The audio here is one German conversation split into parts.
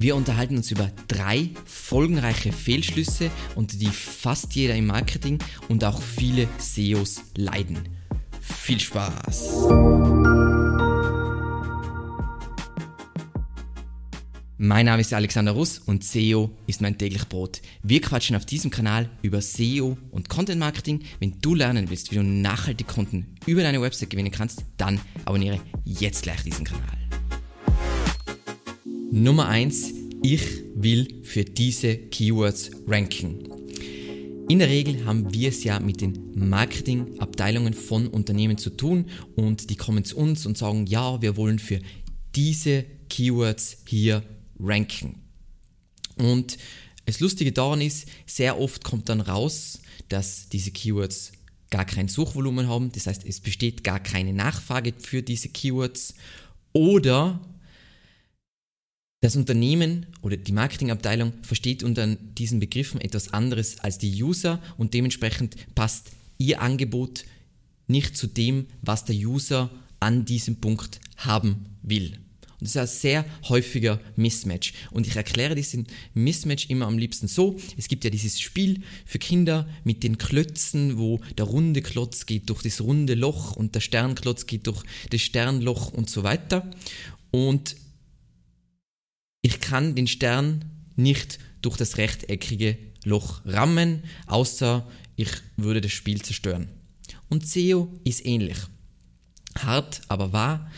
Wir unterhalten uns über drei folgenreiche Fehlschlüsse, unter die fast jeder im Marketing und auch viele SEOs leiden. Viel Spaß! Mein Name ist Alexander Russ und SEO ist mein täglich Brot. Wir quatschen auf diesem Kanal über SEO und Content Marketing. Wenn du lernen willst, wie du nachhaltig Kunden über deine Website gewinnen kannst, dann abonniere jetzt gleich diesen Kanal. Nummer 1. Ich will für diese Keywords ranken. In der Regel haben wir es ja mit den Marketingabteilungen von Unternehmen zu tun und die kommen zu uns und sagen, ja, wir wollen für diese Keywords hier ranken. Und das Lustige daran ist, sehr oft kommt dann raus, dass diese Keywords gar kein Suchvolumen haben, das heißt, es besteht gar keine Nachfrage für diese Keywords oder das Unternehmen oder die Marketingabteilung versteht unter diesen Begriffen etwas anderes als die User und dementsprechend passt ihr Angebot nicht zu dem, was der User an diesem Punkt haben will. Und das ist ein sehr häufiger Mismatch. Und ich erkläre diesen Mismatch immer am liebsten so. Es gibt ja dieses Spiel für Kinder mit den Klötzen, wo der runde Klotz geht durch das runde Loch und der Sternklotz geht durch das Sternloch und so weiter. Und ich kann den Stern nicht durch das rechteckige Loch rammen, außer ich würde das Spiel zerstören. Und SEO ist ähnlich. Hart, aber wahr.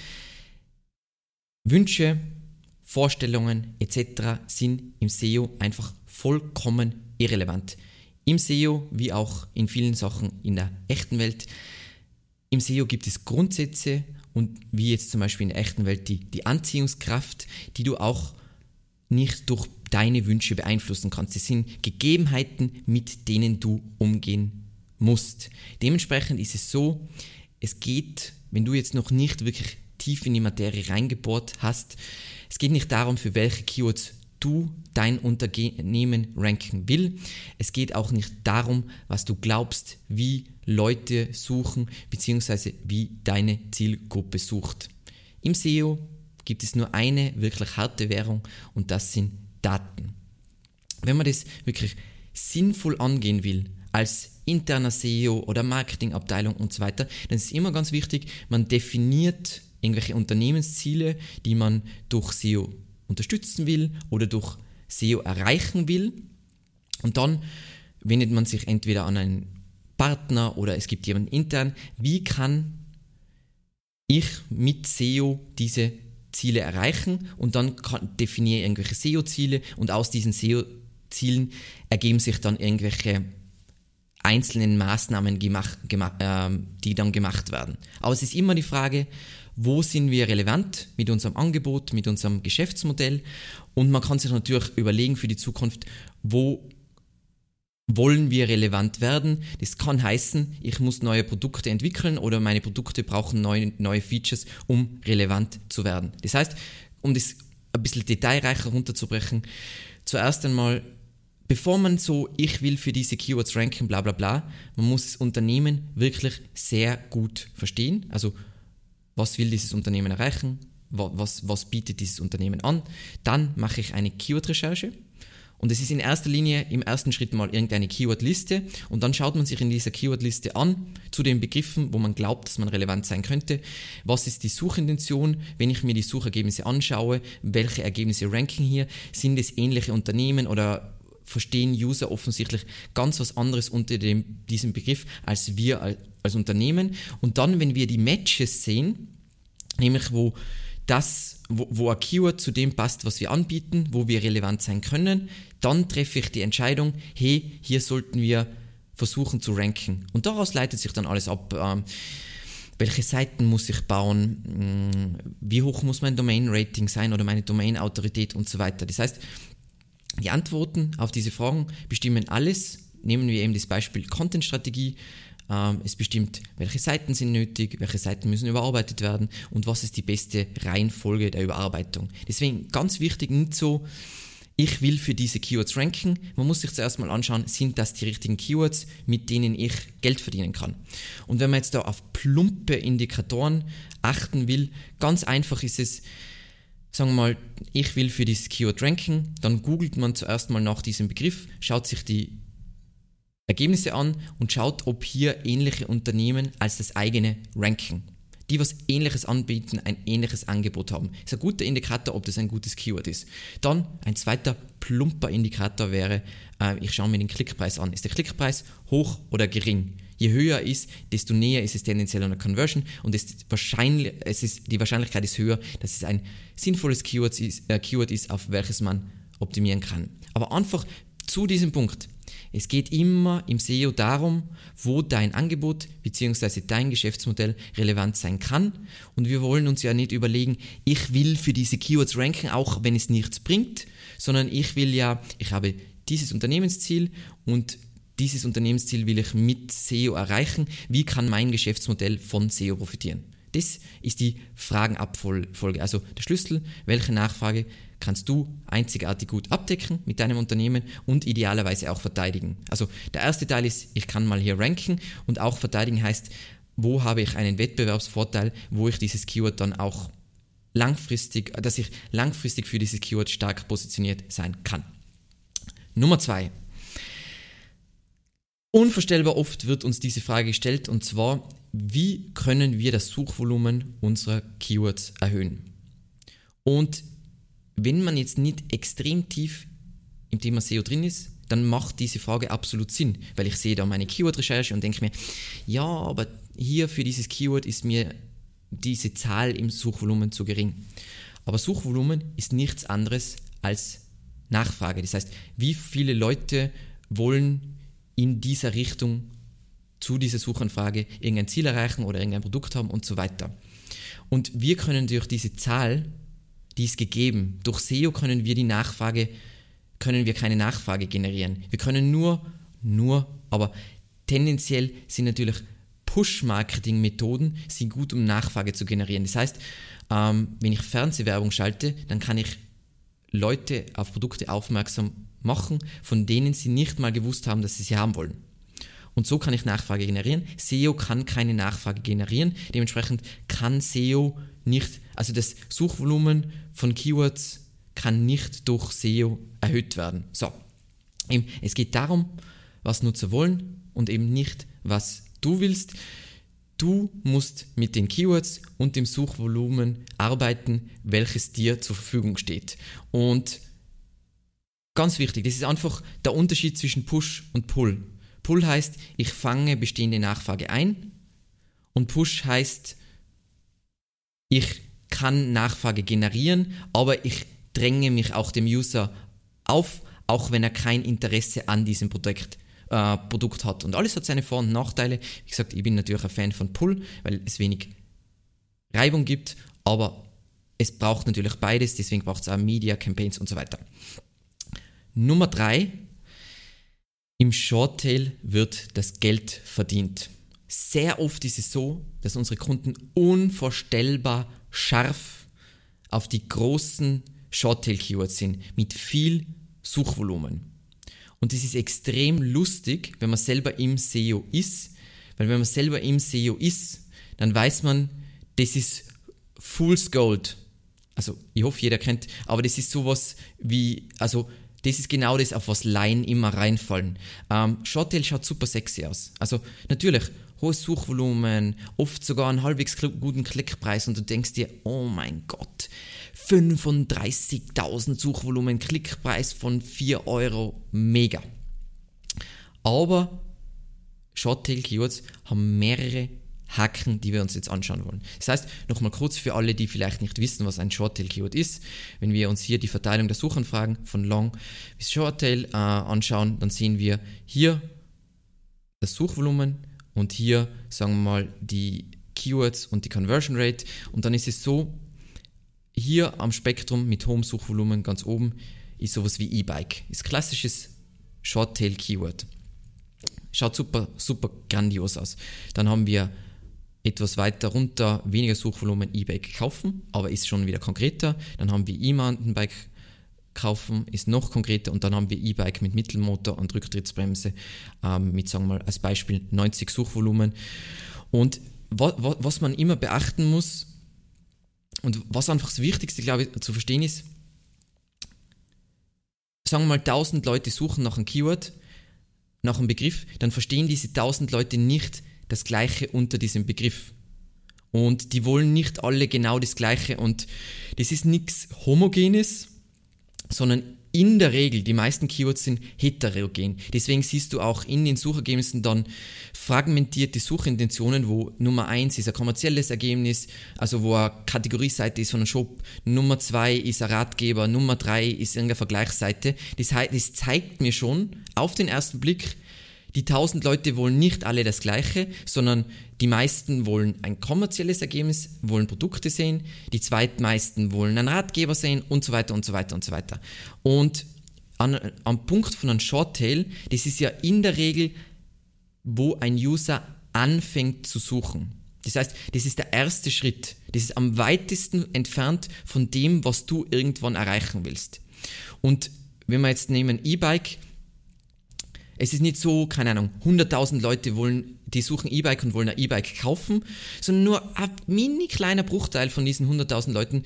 Wünsche, Vorstellungen etc. sind im SEO einfach vollkommen irrelevant. Im SEO wie auch in vielen Sachen in der echten Welt. Im SEO gibt es Grundsätze und wie jetzt zum Beispiel in der echten Welt die, die Anziehungskraft, die du auch nicht durch deine Wünsche beeinflussen kannst. Das sind Gegebenheiten, mit denen du umgehen musst. Dementsprechend ist es so, es geht, wenn du jetzt noch nicht wirklich tief in die Materie reingebohrt hast, es geht nicht darum, für welche Keywords du dein Unternehmen ranken will. Es geht auch nicht darum, was du glaubst, wie Leute suchen, beziehungsweise wie deine Zielgruppe sucht. Im SEO gibt es nur eine wirklich harte Währung und das sind Daten. Wenn man das wirklich sinnvoll angehen will, als interner SEO oder Marketingabteilung und so weiter, dann ist es immer ganz wichtig, man definiert irgendwelche Unternehmensziele, die man durch SEO unterstützen will oder durch SEO erreichen will. Und dann wendet man sich entweder an einen Partner oder es gibt jemanden intern. Wie kann ich mit SEO diese Ziele erreichen und dann kann, definiere irgendwelche SEO-Ziele und aus diesen SEO-Zielen ergeben sich dann irgendwelche einzelnen Maßnahmen, gemacht, gemacht, äh, die dann gemacht werden. Aber es ist immer die Frage, wo sind wir relevant mit unserem Angebot, mit unserem Geschäftsmodell und man kann sich natürlich überlegen für die Zukunft, wo wollen wir relevant werden. Das kann heißen, ich muss neue Produkte entwickeln oder meine Produkte brauchen neue, neue Features, um relevant zu werden. Das heißt, um das ein bisschen detailreicher runterzubrechen, zuerst einmal, bevor man so, ich will für diese Keywords ranken, bla bla bla, man muss das Unternehmen wirklich sehr gut verstehen. Also, was will dieses Unternehmen erreichen? Was, was bietet dieses Unternehmen an? Dann mache ich eine Keyword-Recherche und es ist in erster Linie im ersten Schritt mal irgendeine Keyword-Liste und dann schaut man sich in dieser Keyword-Liste an zu den Begriffen, wo man glaubt, dass man relevant sein könnte. Was ist die Suchintention? Wenn ich mir die Suchergebnisse anschaue, welche Ergebnisse ranken hier? Sind es ähnliche Unternehmen oder verstehen User offensichtlich ganz was anderes unter dem, diesem Begriff als wir als, als Unternehmen? Und dann, wenn wir die Matches sehen, nämlich wo das, wo, wo ein Keyword zu dem passt, was wir anbieten, wo wir relevant sein können, dann treffe ich die Entscheidung, hey, hier sollten wir versuchen zu ranken. Und daraus leitet sich dann alles ab. Ähm, welche Seiten muss ich bauen, mm, wie hoch muss mein Domain-Rating sein oder meine Domain-Autorität und so weiter. Das heißt, die Antworten auf diese Fragen bestimmen alles. Nehmen wir eben das Beispiel Content-Strategie. Ähm, es bestimmt, welche Seiten sind nötig, welche Seiten müssen überarbeitet werden und was ist die beste Reihenfolge der Überarbeitung. Deswegen ganz wichtig, nicht so, ich will für diese Keywords ranken. Man muss sich zuerst mal anschauen, sind das die richtigen Keywords, mit denen ich Geld verdienen kann. Und wenn man jetzt da auf plumpe Indikatoren achten will, ganz einfach ist es, sagen wir mal, ich will für dieses Keyword ranken, dann googelt man zuerst mal nach diesem Begriff, schaut sich die Ergebnisse an und schaut, ob hier ähnliche Unternehmen als das eigene ranken. Die, was ähnliches anbieten, ein ähnliches Angebot haben. Ist ein guter Indikator, ob das ein gutes Keyword ist. Dann ein zweiter plumper Indikator wäre, äh, ich schaue mir den Klickpreis an. Ist der Klickpreis hoch oder gering? Je höher ist, desto näher ist es tendenziell an der Conversion und es wahrscheinlich, es ist, die Wahrscheinlichkeit ist höher, dass es ein sinnvolles Keyword ist, äh, Keyword ist, auf welches man optimieren kann. Aber einfach zu diesem Punkt. Es geht immer im SEO darum, wo dein Angebot bzw. dein Geschäftsmodell relevant sein kann. Und wir wollen uns ja nicht überlegen, ich will für diese Keywords ranken, auch wenn es nichts bringt, sondern ich will ja, ich habe dieses Unternehmensziel und dieses Unternehmensziel will ich mit SEO erreichen. Wie kann mein Geschäftsmodell von SEO profitieren? Das ist die Fragenabfolge. Also der Schlüssel, welche Nachfrage kannst du einzigartig gut abdecken mit deinem Unternehmen und idealerweise auch verteidigen. Also der erste Teil ist, ich kann mal hier ranken und auch verteidigen heißt, wo habe ich einen Wettbewerbsvorteil, wo ich dieses Keyword dann auch langfristig, dass ich langfristig für dieses Keyword stark positioniert sein kann. Nummer zwei. Unvorstellbar oft wird uns diese Frage gestellt und zwar, wie können wir das Suchvolumen unserer Keywords erhöhen? Und wenn man jetzt nicht extrem tief im Thema SEO drin ist, dann macht diese Frage absolut Sinn, weil ich sehe da meine Keyword-Recherche und denke mir, ja, aber hier für dieses Keyword ist mir diese Zahl im Suchvolumen zu gering. Aber Suchvolumen ist nichts anderes als Nachfrage. Das heißt, wie viele Leute wollen in dieser Richtung zu dieser Suchanfrage irgendein Ziel erreichen oder irgendein Produkt haben und so weiter. Und wir können durch diese Zahl, die ist gegeben, durch SEO können wir die Nachfrage, können wir keine Nachfrage generieren. Wir können nur, nur, aber tendenziell sind natürlich Push-Marketing-Methoden sind gut, um Nachfrage zu generieren. Das heißt, ähm, wenn ich Fernsehwerbung schalte, dann kann ich Leute auf Produkte aufmerksam machen, von denen sie nicht mal gewusst haben, dass sie sie haben wollen. Und so kann ich Nachfrage generieren. SEO kann keine Nachfrage generieren. Dementsprechend kann SEO nicht, also das Suchvolumen von Keywords kann nicht durch SEO erhöht werden. So, es geht darum, was Nutzer wollen und eben nicht, was du willst. Du musst mit den Keywords und dem Suchvolumen arbeiten, welches dir zur Verfügung steht. Und Ganz wichtig, das ist einfach der Unterschied zwischen Push und Pull. Pull heißt, ich fange bestehende Nachfrage ein und Push heißt, ich kann Nachfrage generieren, aber ich dränge mich auch dem User auf, auch wenn er kein Interesse an diesem Produkt, äh, Produkt hat. Und alles hat seine Vor- und Nachteile. Wie gesagt, ich bin natürlich ein Fan von Pull, weil es wenig Reibung gibt, aber es braucht natürlich beides, deswegen braucht es auch Media, Campaigns und so weiter. Nummer drei, im Shorttail wird das Geld verdient. Sehr oft ist es so, dass unsere Kunden unvorstellbar scharf auf die großen Shorttail-Keywords sind, mit viel Suchvolumen. Und es ist extrem lustig, wenn man selber im SEO ist, weil wenn man selber im SEO ist, dann weiß man, das ist Fool's Gold. Also ich hoffe, jeder kennt, aber das ist sowas wie, also das ist genau das, auf was Laien immer reinfallen. Ähm, Shorttail schaut super sexy aus. Also natürlich, hohes Suchvolumen, oft sogar einen halbwegs guten Klickpreis und du denkst dir, oh mein Gott, 35.000 Suchvolumen, Klickpreis von 4 Euro, mega. Aber Shorttail Keywords haben mehrere Hacken, die wir uns jetzt anschauen wollen. Das heißt, nochmal kurz für alle, die vielleicht nicht wissen, was ein Shorttail Keyword ist. Wenn wir uns hier die Verteilung der Suchanfragen von Long bis Shorttail äh, anschauen, dann sehen wir hier das Suchvolumen und hier, sagen wir mal, die Keywords und die Conversion Rate. Und dann ist es so, hier am Spektrum mit hohem Suchvolumen ganz oben ist sowas wie E-Bike. Ist klassisches Shorttail Keyword. Schaut super, super grandios aus. Dann haben wir etwas weiter runter weniger Suchvolumen E-Bike kaufen, aber ist schon wieder konkreter. Dann haben wir E-Mountainbike kaufen, ist noch konkreter und dann haben wir E-Bike mit Mittelmotor und Rücktrittsbremse ähm, mit, sagen wir mal, als Beispiel 90 Suchvolumen. Und wa wa was man immer beachten muss, Und was einfach das Wichtigste, glaube ich, zu verstehen ist, sagen wir mal, 1000 Leute suchen nach einem Keyword, nach einem Begriff, dann verstehen diese 1000 Leute nicht das Gleiche unter diesem Begriff. Und die wollen nicht alle genau das Gleiche. Und das ist nichts Homogenes, sondern in der Regel, die meisten Keywords sind heterogen. Deswegen siehst du auch in den Suchergebnissen dann fragmentierte Suchintentionen, wo Nummer eins ist ein kommerzielles Ergebnis, also wo eine Kategorieseite ist von einem Shop, Nummer zwei ist ein Ratgeber, Nummer drei ist irgendeine Vergleichsseite. Das, das zeigt mir schon auf den ersten Blick, die 1000 Leute wollen nicht alle das Gleiche, sondern die meisten wollen ein kommerzielles Ergebnis, wollen Produkte sehen, die zweitmeisten wollen einen Ratgeber sehen und so weiter und so weiter und so weiter. Und an, am Punkt von einem Shorttail, das ist ja in der Regel, wo ein User anfängt zu suchen. Das heißt, das ist der erste Schritt. Das ist am weitesten entfernt von dem, was du irgendwann erreichen willst. Und wenn wir jetzt nehmen E-Bike, es ist nicht so, keine Ahnung, 100.000 Leute wollen, die suchen E-Bike und wollen ein E-Bike kaufen, sondern nur ein mini kleiner Bruchteil von diesen 100.000 Leuten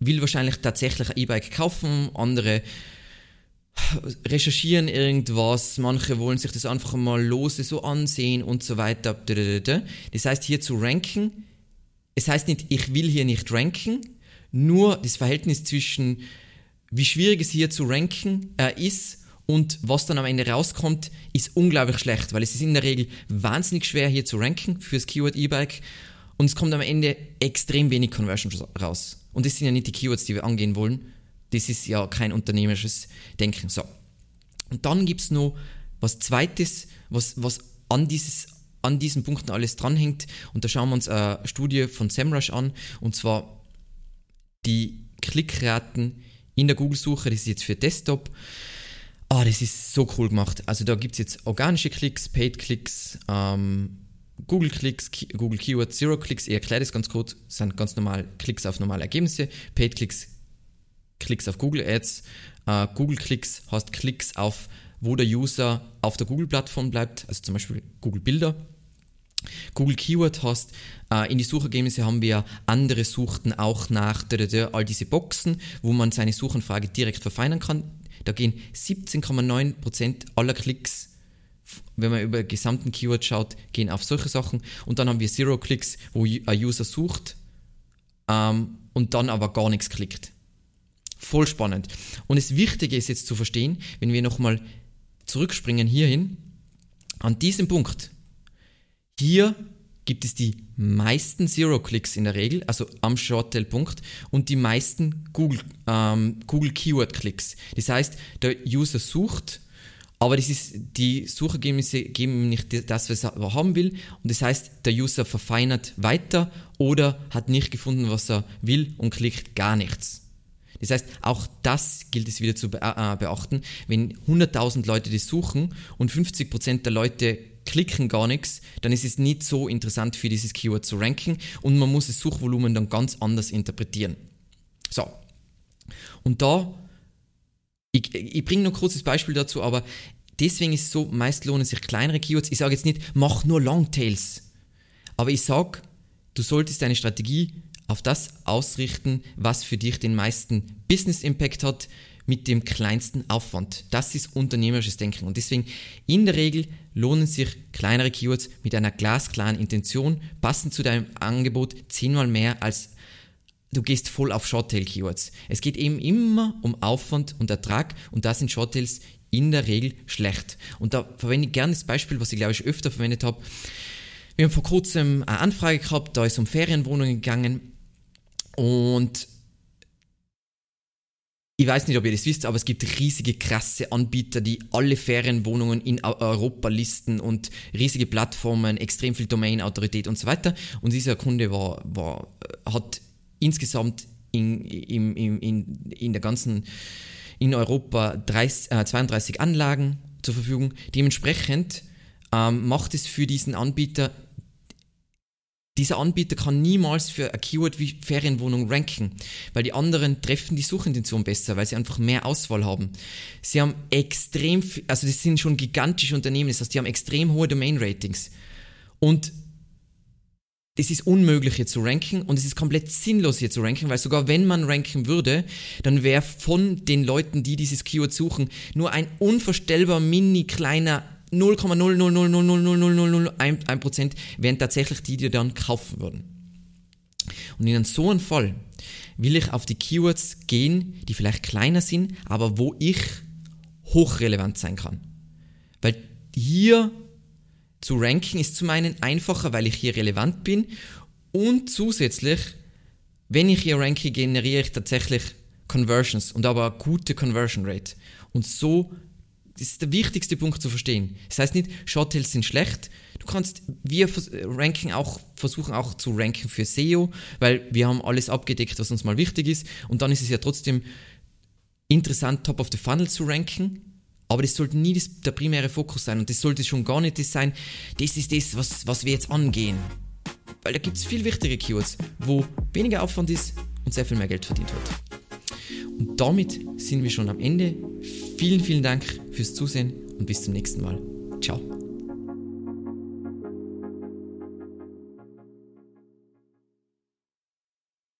will wahrscheinlich tatsächlich ein E-Bike kaufen, andere recherchieren irgendwas, manche wollen sich das einfach mal lose so ansehen und so weiter. Das heißt hier zu ranken, es heißt nicht, ich will hier nicht ranken, nur das Verhältnis zwischen wie schwierig es hier zu ranken äh, ist und was dann am Ende rauskommt, ist unglaublich schlecht, weil es ist in der Regel wahnsinnig schwer hier zu ranken fürs Keyword E-Bike und es kommt am Ende extrem wenig Conversion raus. Und das sind ja nicht die Keywords, die wir angehen wollen. Das ist ja kein unternehmerisches Denken. So. Und dann gibt es noch was Zweites, was, was an, dieses, an diesen Punkten alles dranhängt. Und da schauen wir uns eine Studie von SEMrush an. Und zwar die Klickraten in der Google-Suche. Das ist jetzt für Desktop. Ah, das ist so cool gemacht. Also da gibt es jetzt organische Klicks, Paid-Klicks, ähm, Google-Klicks, Google Keyword, Zero-Klicks. Ich erkläre das ganz kurz. Sind ganz normal Klicks auf normale Ergebnisse. Paid-Klicks, Klicks auf Google Ads. Äh, Google-Klicks hast Klicks auf, wo der User auf der Google-Plattform bleibt. Also zum Beispiel Google Bilder. Google Keyword hast, äh, in die Suchergebnisse haben wir andere Suchten auch nach all diese Boxen, wo man seine Suchanfrage direkt verfeinern kann. Da gehen 17,9% aller Klicks, wenn man über gesamten Keyword schaut, gehen auf solche Sachen. Und dann haben wir Zero Klicks, wo ein User sucht ähm, und dann aber gar nichts klickt. Voll spannend. Und das Wichtige ist jetzt zu verstehen, wenn wir nochmal zurückspringen hierhin, an diesem Punkt, hier gibt es die meisten Zero-Clicks in der Regel, also am Shorttail-Punkt, und die meisten Google, ähm, Google Keyword-Klicks. Das heißt, der User sucht, aber das ist, die Suchergebnisse geben ihm nicht das, was er haben will. Und das heißt, der User verfeinert weiter oder hat nicht gefunden, was er will und klickt gar nichts. Das heißt, auch das gilt es wieder zu äh, beachten. Wenn 100.000 Leute das suchen und 50% der Leute klicken gar nichts, dann ist es nicht so interessant für dieses Keyword zu ranken und man muss das Suchvolumen dann ganz anders interpretieren. So. Und da, ich, ich bringe noch ein kurzes Beispiel dazu, aber deswegen ist es so, meist lohnen sich kleinere Keywords. Ich sage jetzt nicht, mach nur Longtails. Aber ich sage, du solltest deine Strategie auf das ausrichten, was für dich den meisten Business Impact hat, mit dem kleinsten Aufwand. Das ist unternehmerisches Denken. Und deswegen in der Regel lohnen sich kleinere Keywords mit einer glasklaren Intention, passend zu deinem Angebot zehnmal mehr als du gehst voll auf Shorttail-Keywords. Es geht eben immer um Aufwand und Ertrag und da sind Shorttails in der Regel schlecht. Und da verwende ich gerne das Beispiel, was ich glaube ich öfter verwendet habe. Wir haben vor kurzem eine Anfrage gehabt, da ist um Ferienwohnungen gegangen und ich weiß nicht, ob ihr das wisst, aber es gibt riesige, krasse Anbieter, die alle Ferienwohnungen in Europa listen und riesige Plattformen, extrem viel Domain-Autorität und so weiter. Und dieser Kunde war, war, hat insgesamt in, in, in, in der ganzen, in Europa 30, äh, 32 Anlagen zur Verfügung. Dementsprechend ähm, macht es für diesen Anbieter dieser Anbieter kann niemals für ein Keyword wie Ferienwohnung ranken, weil die anderen treffen die Suchintention besser, weil sie einfach mehr Auswahl haben. Sie haben extrem, also das sind schon gigantische Unternehmen, das heißt, die haben extrem hohe Domain-Ratings. Und es ist unmöglich hier zu ranken und es ist komplett sinnlos hier zu ranken, weil sogar wenn man ranken würde, dann wäre von den Leuten, die dieses Keyword suchen, nur ein unvorstellbar mini kleiner 0,000000001% wären tatsächlich die, die dann kaufen würden. Und in so einem Fall will ich auf die Keywords gehen, die vielleicht kleiner sind, aber wo ich hochrelevant sein kann. Weil hier zu ranken ist zum einen einfacher, weil ich hier relevant bin und zusätzlich, wenn ich hier ranke, generiere ich tatsächlich Conversions und aber gute Conversion Rate. Und so das ist der wichtigste Punkt zu verstehen. Das heißt nicht, Shorttails sind schlecht. Du kannst, wir ranken auch, versuchen auch zu ranken für SEO, weil wir haben alles abgedeckt, was uns mal wichtig ist. Und dann ist es ja trotzdem interessant, top of the funnel zu ranken. Aber das sollte nie das, der primäre Fokus sein und das sollte schon gar nicht das sein, das ist das, was, was wir jetzt angehen. Weil da gibt es viel wichtige Keywords, wo weniger Aufwand ist und sehr viel mehr Geld verdient wird. Und damit sind wir schon am Ende. Vielen, vielen Dank fürs Zusehen und bis zum nächsten Mal. Ciao.